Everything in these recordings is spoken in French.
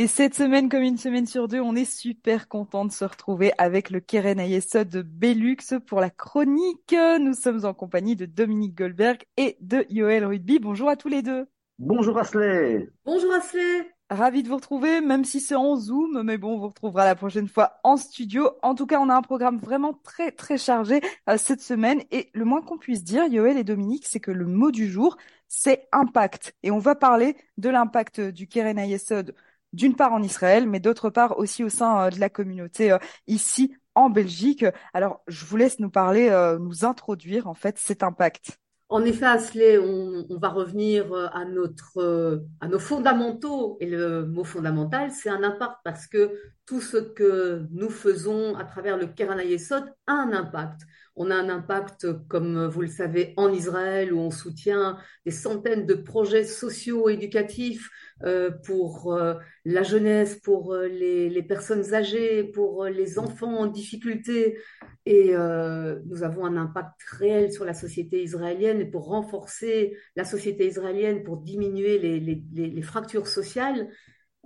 Et cette semaine, comme une semaine sur deux, on est super content de se retrouver avec le Keren Ayesod de Belux pour la chronique. Nous sommes en compagnie de Dominique Goldberg et de Yoël Rugby. Bonjour à tous les deux. Bonjour Asley. Bonjour Asley. Ravi de vous retrouver, même si c'est en Zoom, mais bon, on vous retrouvera la prochaine fois en studio. En tout cas, on a un programme vraiment très très chargé euh, cette semaine et le moins qu'on puisse dire, Yoël et Dominique, c'est que le mot du jour, c'est impact. Et on va parler de l'impact du Keren Ayesod d'une part en Israël, mais d'autre part aussi au sein euh, de la communauté euh, ici en Belgique. Alors, je vous laisse nous parler, nous introduire en fait cet impact. En effet, Asley, on, va revenir euh, à notre, euh, à nos fondamentaux. Et le mot fondamental, c'est un impact parce que tout ce que nous faisons à travers le Ayesod a un impact. On a un impact, comme vous le savez, en Israël, où on soutient des centaines de projets sociaux éducatifs euh, pour euh, la jeunesse, pour euh, les, personnes âgées, pour les enfants en difficulté. Et nous avons un impact réel sur la société israélienne et pour renforcer la société israélienne, pour diminuer les fractures sociales.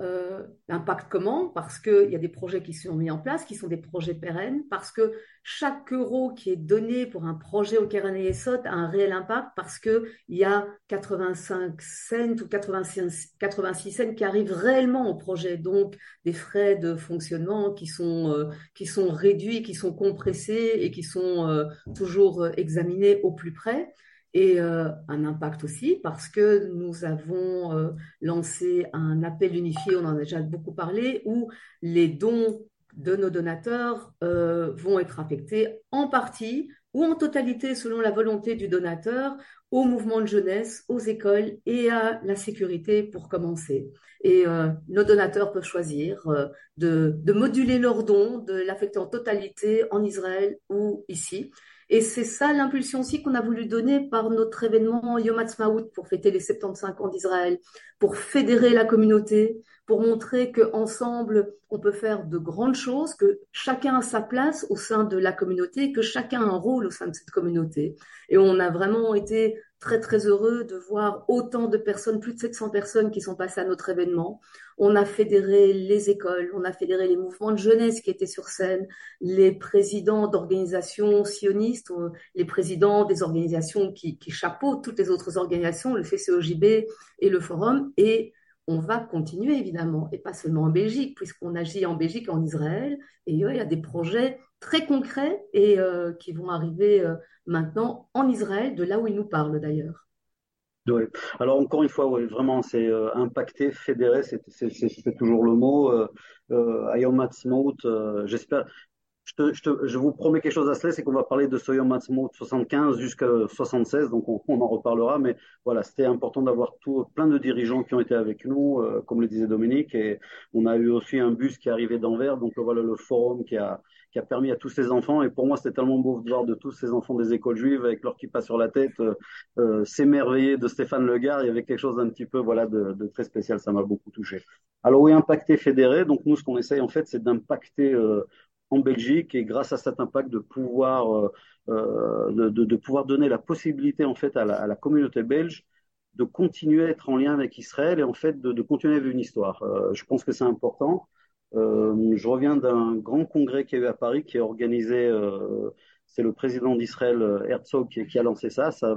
Euh, l'impact comment? Parce qu'il y a des projets qui sont mis en place, qui sont des projets pérennes, parce que chaque euro qui est donné pour un projet au Keren Esot a un réel impact, parce qu'il y a 85 cents ou 86, 86 cents qui arrivent réellement au projet, donc des frais de fonctionnement qui sont, euh, qui sont réduits, qui sont compressés et qui sont euh, toujours examinés au plus près et euh, un impact aussi parce que nous avons euh, lancé un appel unifié, on en a déjà beaucoup parlé, où les dons de nos donateurs euh, vont être affectés en partie ou en totalité selon la volonté du donateur au mouvement de jeunesse, aux écoles et à la sécurité pour commencer. Et nos donateurs peuvent choisir de, de moduler leurs dons, de l'affecter en totalité en Israël ou ici. Et c'est ça l'impulsion aussi qu'on a voulu donner par notre événement Yom Ha'atzmaut pour fêter les 75 ans d'Israël, pour fédérer la communauté, pour montrer qu'ensemble, on peut faire de grandes choses, que chacun a sa place au sein de la communauté, que chacun a un rôle au sein de cette communauté. Et on a vraiment été très très heureux de voir autant de personnes, plus de 700 personnes qui sont passées à notre événement. On a fédéré les écoles, on a fédéré les mouvements de jeunesse qui étaient sur scène, les présidents d'organisations sionistes, les présidents des organisations qui, qui chapeautent toutes les autres organisations, le FCOJB et le Forum, et on va continuer évidemment, et pas seulement en Belgique, puisqu'on agit en Belgique en Israël, et il y a des projets très concrets et euh, qui vont arriver euh, maintenant en Israël, de là où il nous parle d'ailleurs. Oui. Alors encore une fois, vraiment, c'est euh, impacté, fédéré, c'est toujours le mot. Euh, Ayom j'espère, je, te, je, te, je, vous promets quelque chose à cela, c'est qu'on va parler de ce Yom 75 jusqu'à 76, donc on, en reparlera. Mais voilà, c'était important d'avoir tout, plein de dirigeants qui ont été avec nous, comme le disait Dominique, et on a eu aussi un bus qui est arrivé d'Anvers, donc voilà le forum qui a, qui a permis à tous ces enfants. Et pour moi, c'était tellement beau de voir de tous ces enfants des écoles juives avec leur kippa sur la tête euh, euh, s'émerveiller de Stéphane Legard. Il y avait quelque chose d'un petit peu voilà de, très spécial. Ça m'a beaucoup touché. Alors oui, impacter fédéré. Donc nous, ce qu'on essaye en fait, c'est d'impacter euh, en Belgique et grâce à cet impact de pouvoir de, pouvoir donner la possibilité en fait à la, communauté belge de continuer à être en lien avec Israël et en fait de, continuer à vivre une histoire. Je pense que c'est important. Euh, je reviens d'un grand congrès qui a eu à Paris qui est organisé. Euh, c'est le président d'Israël Herzog qui, a lancé ça. Ça,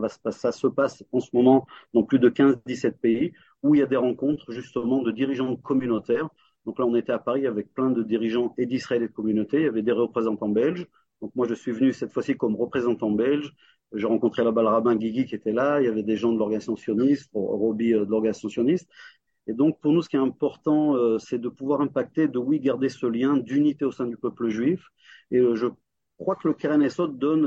se passe en ce moment dans plus de 15-17 pays où il y a des rencontres justement de dirigeants communautaires donc là, on était à Paris avec plein de dirigeants et d'Israël et de communautés. Il y avait des représentants belges. Donc moi, je suis venu cette fois-ci comme représentant belge. J'ai rencontré là-bas le rabbin Guigui qui était là. Il y avait des gens de l'organisation sioniste, Roby euh, de l'organisation sioniste. Et donc, pour nous, ce qui est important, euh, c'est de pouvoir impacter, de oui, garder ce lien d'unité au sein du peuple juif. Et euh, je crois que le Keren donne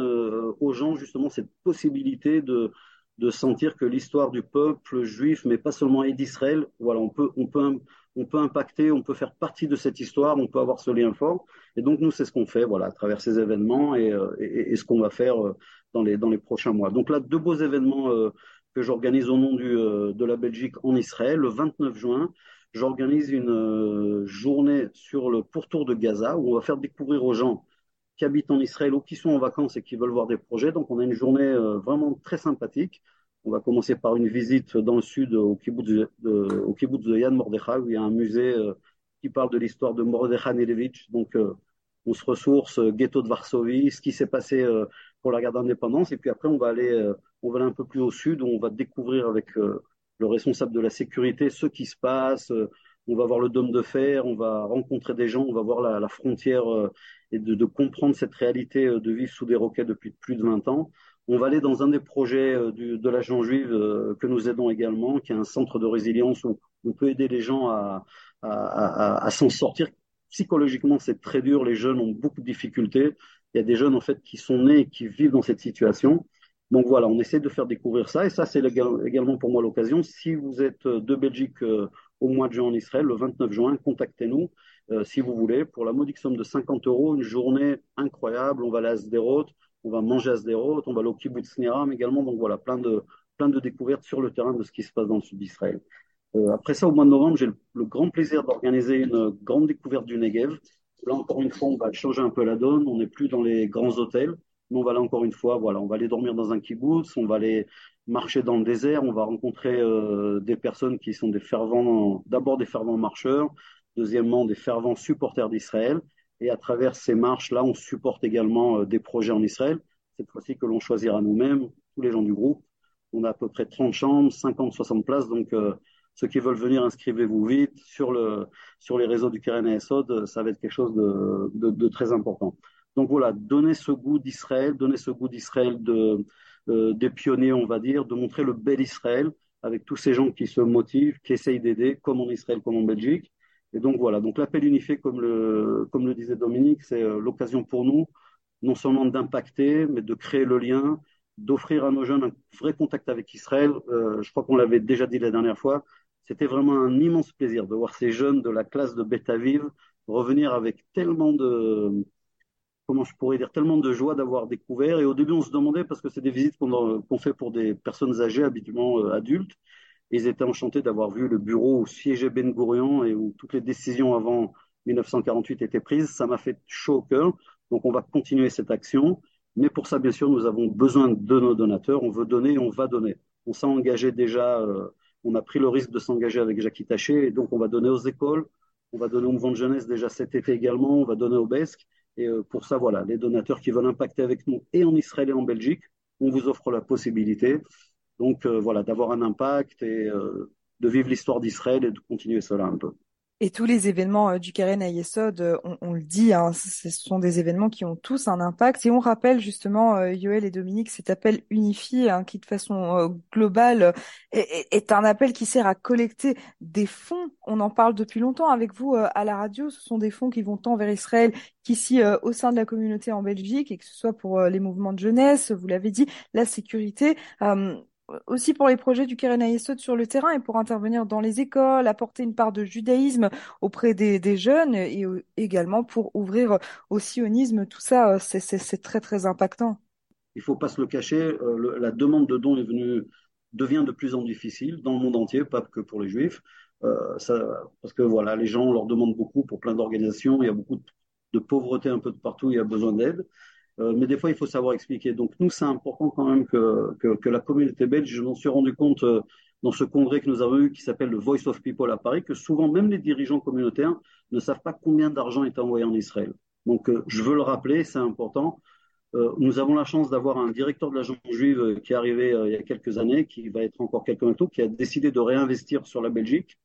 aux gens justement cette possibilité de, de sentir que l'histoire du peuple juif, mais pas seulement et d'Israël, voilà, on peut, on peut on peut impacter, on peut faire partie de cette histoire, on peut avoir ce lien fort. Et donc nous, c'est ce qu'on fait, voilà, à travers ces événements et, euh, et, et ce qu'on va faire euh, dans les dans les prochains mois. Donc là, deux beaux événements euh, que j'organise au nom du, de la Belgique en Israël. Le 29 juin, j'organise une journée sur le pourtour de Gaza où on va faire découvrir aux gens qui habitent en Israël ou qui sont en vacances et qui veulent voir des projets. Donc on a une journée vraiment très sympathique on va commencer par une visite dans le sud au kibbutz de, au kibbutz de Mordechai où il y a un musée euh, qui parle de l'histoire de Mordechai Nelevitch. Donc, on se ressource, ghetto de Varsovie, ce qui s'est passé pour la guerre d'indépendance. Et puis après, on va aller, on va aller un peu plus au sud, où on va découvrir avec le responsable de la sécurité ce qui se passe. on va voir le dôme de fer, on va rencontrer des gens, on va voir la, frontière et de, comprendre cette réalité de vivre sous des roquettes depuis plus de 20 ans. On va aller dans un des projets euh, de l'agent juive euh, que nous aidons également, qui est un centre de résilience où on peut aider les gens à, à s'en sortir. Psychologiquement, c'est très dur. Les jeunes ont beaucoup de difficultés. Il y a des jeunes en fait qui sont nés et qui vivent dans cette situation. Donc voilà, on essaie de faire découvrir ça. Et ça, c'est également pour moi l'occasion. Si vous êtes de Belgique euh, au mois de juin en Israël, le 29 juin, contactez-nous si vous voulez. Pour la modique somme de 50 euros, une journée incroyable. On va à Sderot on va manger à Sderot, on va aller au kibbutz Niram également. Donc voilà, plein de, plein de découvertes sur le terrain de ce qui se passe dans le sud d'Israël. Euh, après ça, au mois de novembre, j'ai le, grand plaisir d'organiser une grande découverte du Negev. Là, encore une fois, on va changer un peu la donne. On n'est plus dans les grands hôtels. Mais on va aller encore une fois, voilà, on va aller dormir dans un kibbutz, on va aller marcher dans le désert, on va rencontrer euh, des personnes qui sont des fervents, d'abord des fervents marcheurs, deuxièmement des fervents supporters d'Israël, et à travers ces marches-là, on supporte également euh, des projets en Israël, cette fois-ci que l'on choisira nous-mêmes, tous les gens du groupe. On a à peu près 30 chambres, 50, 60 places, donc euh, ceux qui veulent venir, inscrivez-vous vite sur, le, sur les réseaux du Keren Esod, ça va être quelque chose de, de, très important. Donc voilà, donner ce goût d'Israël, donner ce goût d'Israël de, euh, des pionniers, on va dire, de montrer le bel Israël avec tous ces gens qui se motivent, qui essayent d'aider, comme en Israël, comme en Belgique. Et donc voilà, donc l'appel unifié, comme le, comme le disait Dominique, c'est euh, l'occasion pour nous, non seulement d'impacter, mais de créer le lien, d'offrir à nos jeunes un vrai contact avec Israël. Euh, je crois qu'on l'avait déjà dit la dernière fois. C'était vraiment un immense plaisir de voir ces jeunes de la classe de Betaviv revenir avec tellement de, comment je pourrais dire, tellement de joie d'avoir découvert. Et au début, on se demandait, parce que c'est des visites qu'on qu fait pour des personnes âgées, habituellement euh, adultes, ils étaient enchantés d'avoir vu le bureau où siégeait Ben Gurion et où toutes les décisions avant 1948 étaient prises. Ça m'a fait chaud au cœur. Donc on va continuer cette action. Mais pour ça, bien sûr, nous avons besoin de nos donateurs. On veut donner, on va donner. On s'est engagé déjà, euh, on a pris le risque de s'engager avec Jackie Taché. Et donc on va donner aux écoles, on va donner au mouvement de jeunesse déjà cet été également, on va donner au BESC. Et euh, pour ça, voilà, les donateurs qui veulent impacter avec nous et en Israël et en Belgique, on vous offre la possibilité. Donc euh, voilà, d'avoir un impact et euh, de vivre l'histoire d'Israël et de continuer cela un peu. Et tous les événements euh, du Ayesod, euh, on, le dit, hein, ce sont des événements qui ont tous un impact. Et on rappelle justement, euh, Yoël et Dominique, cet appel unifié hein, qui de façon euh, globale est, un appel qui sert à collecter des fonds. On en parle depuis longtemps avec vous à la radio. Ce sont des fonds qui vont tant vers Israël qu'ici au sein de la communauté en Belgique, et que ce soit pour les mouvements de jeunesse, vous l'avez dit, la sécurité aussi pour les projets du Keren sur le terrain et pour intervenir dans les écoles, apporter une part de judaïsme auprès des, jeunes et également pour ouvrir au sionisme. Tout ça, c'est très très impactant. Il faut pas se le cacher, euh, la demande de dons est venue devient de plus en plus difficile dans le monde entier, pas que pour les juifs, euh, parce que voilà, les gens leur demandent beaucoup pour plein d'organisations, il y a beaucoup de, de pauvreté un peu de partout, il y a besoin d'aide. Euh, mais des fois, il faut savoir expliquer. Donc, nous, c'est important quand même que, que, la communauté belge, je m'en suis rendu compte euh, dans ce congrès que nous avons eu qui s'appelle le Voice of People à Paris, que souvent, même les dirigeants communautaires ne savent pas combien d'argent est envoyé en Israël. Donc, euh, je veux le rappeler, c'est important. Nous avons la chance d'avoir un directeur de l'agence juive qui est arrivé il y a quelques années, qui va être encore quelqu'un bientôt, qui a décidé de réinvestir sur la Belgique.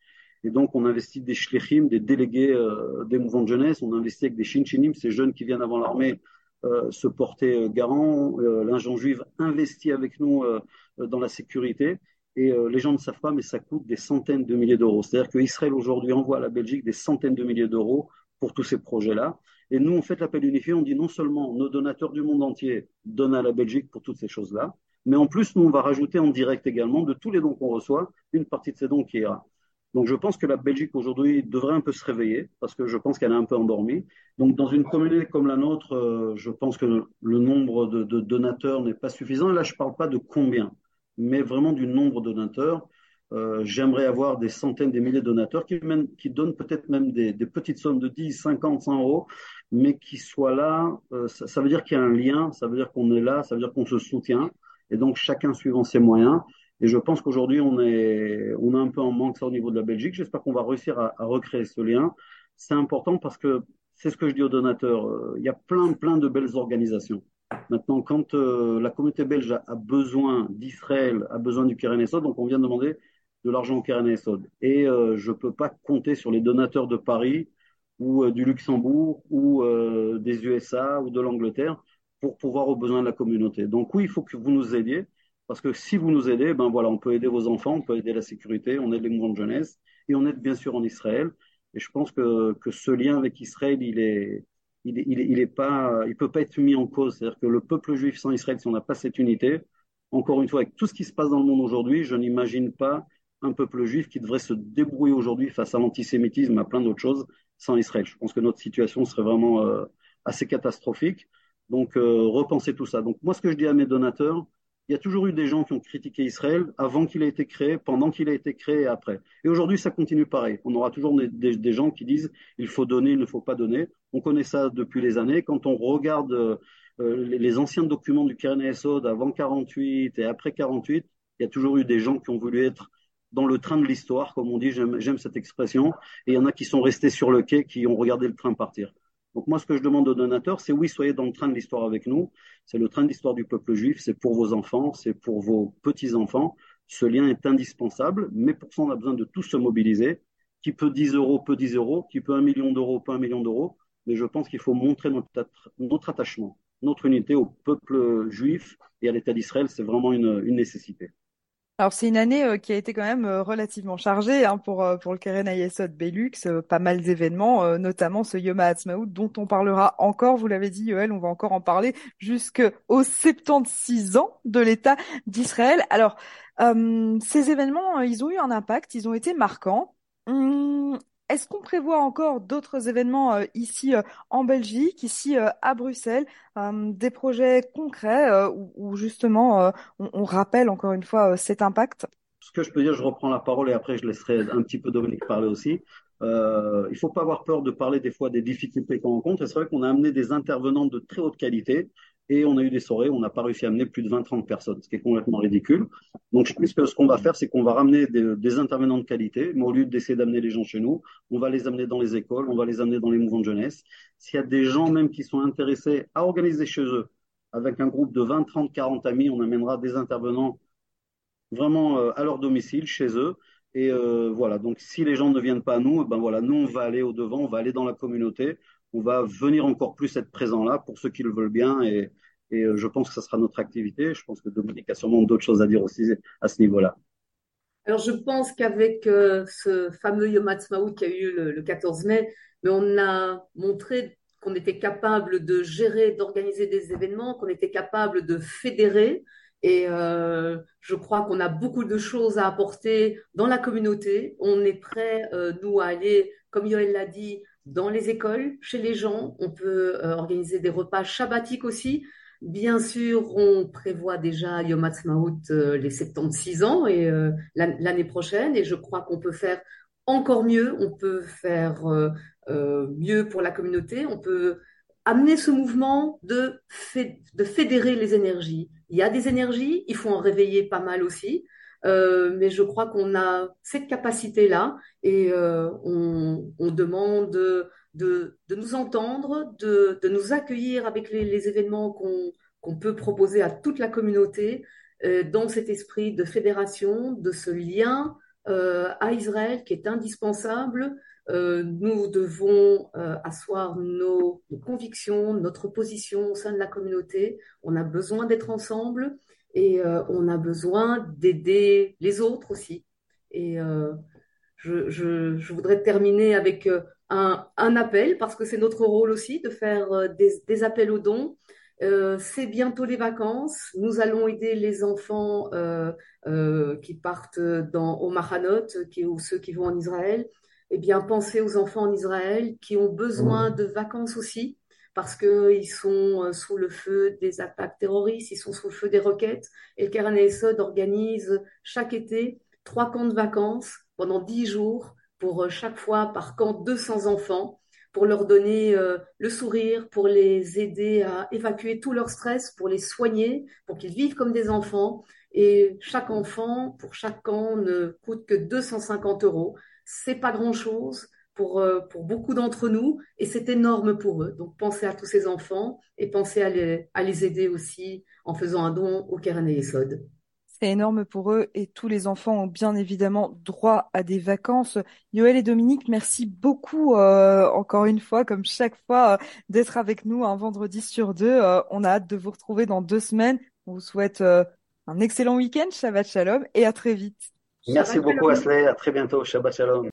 Et donc, on investit des shlichim, des délégués des mouvements de jeunesse, on investit avec des shinchinim, ces jeunes qui viennent avant l'armée se porter euh, garant. Euh, L'agent juive investit avec nous dans la sécurité. Et les gens ne savent pas, mais ça coûte des centaines de milliers d'euros. C'est-à-dire qu'Israël aujourd'hui envoie à la Belgique des centaines de milliers d'euros pour tous ces projets-là. Et nous, on fait l'appel unifié, on dit non seulement nos donateurs du monde entier donnent à la Belgique pour toutes ces choses-là, mais en plus, nous, on va rajouter en direct également de tous les dons qu'on reçoit, une partie de ces dons qui ira donc je pense que la Belgique aujourd'hui devrait un peu se réveiller parce que je pense qu'elle est un peu endormie. Donc dans une communauté comme la nôtre, euh, je pense que le nombre de, donateurs n'est pas suffisant. Là, je ne parle pas de combien, mais vraiment du nombre de donateurs. Euh, J'aimerais avoir des centaines, des milliers de donateurs qui, même, donnent peut-être même des, petites sommes de 10, 50, 100 euros, mais qui soient là. Euh, ça veut dire qu'il y a un lien, ça veut dire qu'on est là, ça veut dire qu'on se soutient. Et donc chacun suivant ses moyens. Et je pense qu'aujourd'hui, on est, on est un peu en manque ça au niveau de la Belgique. J'espère qu'on va réussir à, recréer ce lien. c'est important parce que c'est ce que je dis aux donateurs. Euh, il y a plein, plein de belles organisations. Maintenant, quand euh, la communauté belge a, besoin d'Israël, a besoin du Keren Esod, donc on vient demander de l'argent au Keren Esod. Et euh, je ne peux pas compter sur les donateurs de Paris ou du Luxembourg ou des USA ou de l'Angleterre pour pouvoir aux besoins de la communauté. Donc oui, il faut que vous nous aidiez. Parce que si vous nous aidez, ben voilà, on peut aider vos enfants, on peut aider la sécurité, on aide les mouvements de jeunesse et on aide bien sûr en Israël. Et je pense que, que ce lien avec Israël, il est, il, est, il, est, pas, il peut pas être mis en cause. C'est-à-dire que le peuple juif sans Israël, si on n'a pas cette unité, encore une fois, avec tout ce qui se passe dans le monde aujourd'hui, je n'imagine pas un peuple juif qui devrait se débrouiller aujourd'hui face à l'antisémitisme, à plein d'autres choses, sans Israël. Je pense que notre situation serait vraiment euh, assez catastrophique. Donc, euh, repensez tout ça. Donc, moi, ce que je dis à mes donateurs, il y a toujours eu des gens qui ont critiqué Israël avant qu'il ait été créé, pendant qu'il a été créé et après. Et aujourd'hui, ça continue pareil. On aura toujours des, gens qui disent il faut donner, il ne faut pas donner. On connaît ça depuis les années. Quand on regarde euh, les, les, anciens documents du Keren Esod avant 48 et après 48, il y a toujours eu des gens qui ont voulu être dans le train de l'histoire, comme on dit, j'aime cette expression, et il y en a qui sont restés sur le quai, qui ont regardé le train partir. Donc moi, ce que je demande aux donateurs, c'est oui, soyez dans le train de l'histoire avec nous. C'est le train de l'histoire du peuple juif, c'est pour vos enfants, c'est pour vos petits-enfants. Ce lien est indispensable, mais pour ça, on a besoin de tous se mobiliser. Qui peut 10 euros, peut 10 euros. Qui peut un million d'euros, peut un million d'euros. Mais je pense qu'il faut montrer notre, attachement, notre unité au peuple juif et à l'État d'Israël. C'est vraiment une nécessité. Alors c'est une année euh, qui a été quand même euh, relativement chargée hein, pour euh, pour le Keren Ayesod Belux, pas mal d'événements, notamment ce Yom HaAtzmaut dont on parlera encore. Vous l'avez dit, Yoel, on va encore en parler jusqu'aux 76 ans de l'État d'Israël. Alors ces événements, ils ont eu un impact, ils ont été marquants. Hum, est-ce qu'on prévoit encore d'autres événements euh, ici euh, en Belgique, ici euh, à Bruxelles, des projets concrets où, justement on, rappelle encore une fois cet impact? Ce que je peux dire, je reprends la parole et après je laisserai un petit peu Dominique parler aussi. il ne faut pas avoir peur de parler des fois des difficultés qu'on rencontre. Et c'est vrai qu'on a amené des intervenants de très haute qualité et on a eu des soirées on n'a pas réussi à amener plus de 20-30 personnes, ce qui est complètement ridicule. Donc, je pense que ce qu'on va faire, c'est qu'on va ramener des, intervenants de qualité, mais au lieu d'essayer d'amener les gens chez nous, on va les amener dans les écoles, on va les amener dans les mouvements de jeunesse. S'il y a des gens même qui sont intéressés à organiser chez eux, avec un groupe de 20, 30, 40 amis, on amènera des intervenants vraiment euh, à leur domicile, chez eux. Et euh, voilà, donc si les gens ne viennent pas à nous, ben voilà, nous on va aller au devant, on va aller dans la communauté, on va venir encore plus être présent là pour ceux qui le veulent bien et, euh, je pense que ça sera notre activité. Je pense que Dominique a sûrement d'autres choses à dire aussi à ce niveau-là. Alors je pense qu'avec euh, ce fameux Yom Ha'atzmaut qui a eu le, 14 mai, mais on a montré qu'on était capable de gérer, d'organiser des événements, qu'on était capable de fédérer. Et euh, je crois qu'on a beaucoup de choses à apporter dans la communauté. On est prêt, nous, à aller, comme Yoël l'a dit, dans les écoles, chez les gens. On peut euh, organiser des repas shabbatiques aussi. Bien sûr, on prévoit déjà Yom Ha'atzmaut euh, les 76 ans et euh, l'année prochaine. Et je crois qu'on peut faire encore mieux. On peut faire mieux pour la communauté. On peut amener ce mouvement de fédérer les énergies. Il y a des énergies, il faut en réveiller pas mal aussi. Euh, mais je crois qu'on a cette capacité-là et euh, on, demande de, nous entendre, de, nous accueillir avec les, événements qu'on peut proposer à toute la communauté euh, dans cet esprit de fédération, de ce lien à Israël qui est indispensable. Nous devons asseoir nos, convictions, notre position au sein de la communauté. On a besoin d'être ensemble et euh, on a besoin d'aider les autres aussi. Et euh, je, je, je, voudrais terminer avec euh, un, un appel, parce que c'est notre rôle aussi de faire des, des appels aux dons. Euh, c'est bientôt les vacances. Nous allons aider les enfants euh, euh, qui partent dans, au Mahanot, qui, ou ceux qui vont en Israël. Eh bien, pensez aux enfants en Israël qui ont besoin de vacances aussi parce qu'ils sont euh, sous le feu des attaques terroristes, ils sont sous le feu des roquettes. Et le Keren Esod organise chaque été trois camps de vacances pendant dix jours pour euh, chaque fois par camp 200 enfants pour leur donner euh, le sourire, pour les aider à évacuer tout leur stress, pour les soigner, pour qu'ils vivent comme des enfants. Et chaque enfant, pour chaque camp, ne coûte que 250 euros. C'est pas grand chose pour, euh, pour beaucoup d'entre nous et c'est énorme pour eux. Donc pensez à tous ces enfants et pensez à les, à les aider aussi en faisant un don au Keren Yesod. C'est énorme pour eux et tous les enfants ont bien évidemment droit à des vacances. Yoël et Dominique, merci beaucoup euh, encore une fois, comme chaque fois, euh, d'être avec nous un vendredi sur deux. Euh, on a hâte de vous retrouver dans deux semaines. On vous souhaite un excellent week-end, Shabbat Shalom et à très vite. Merci beaucoup Asley, à très bientôt, Shabbat Shalom.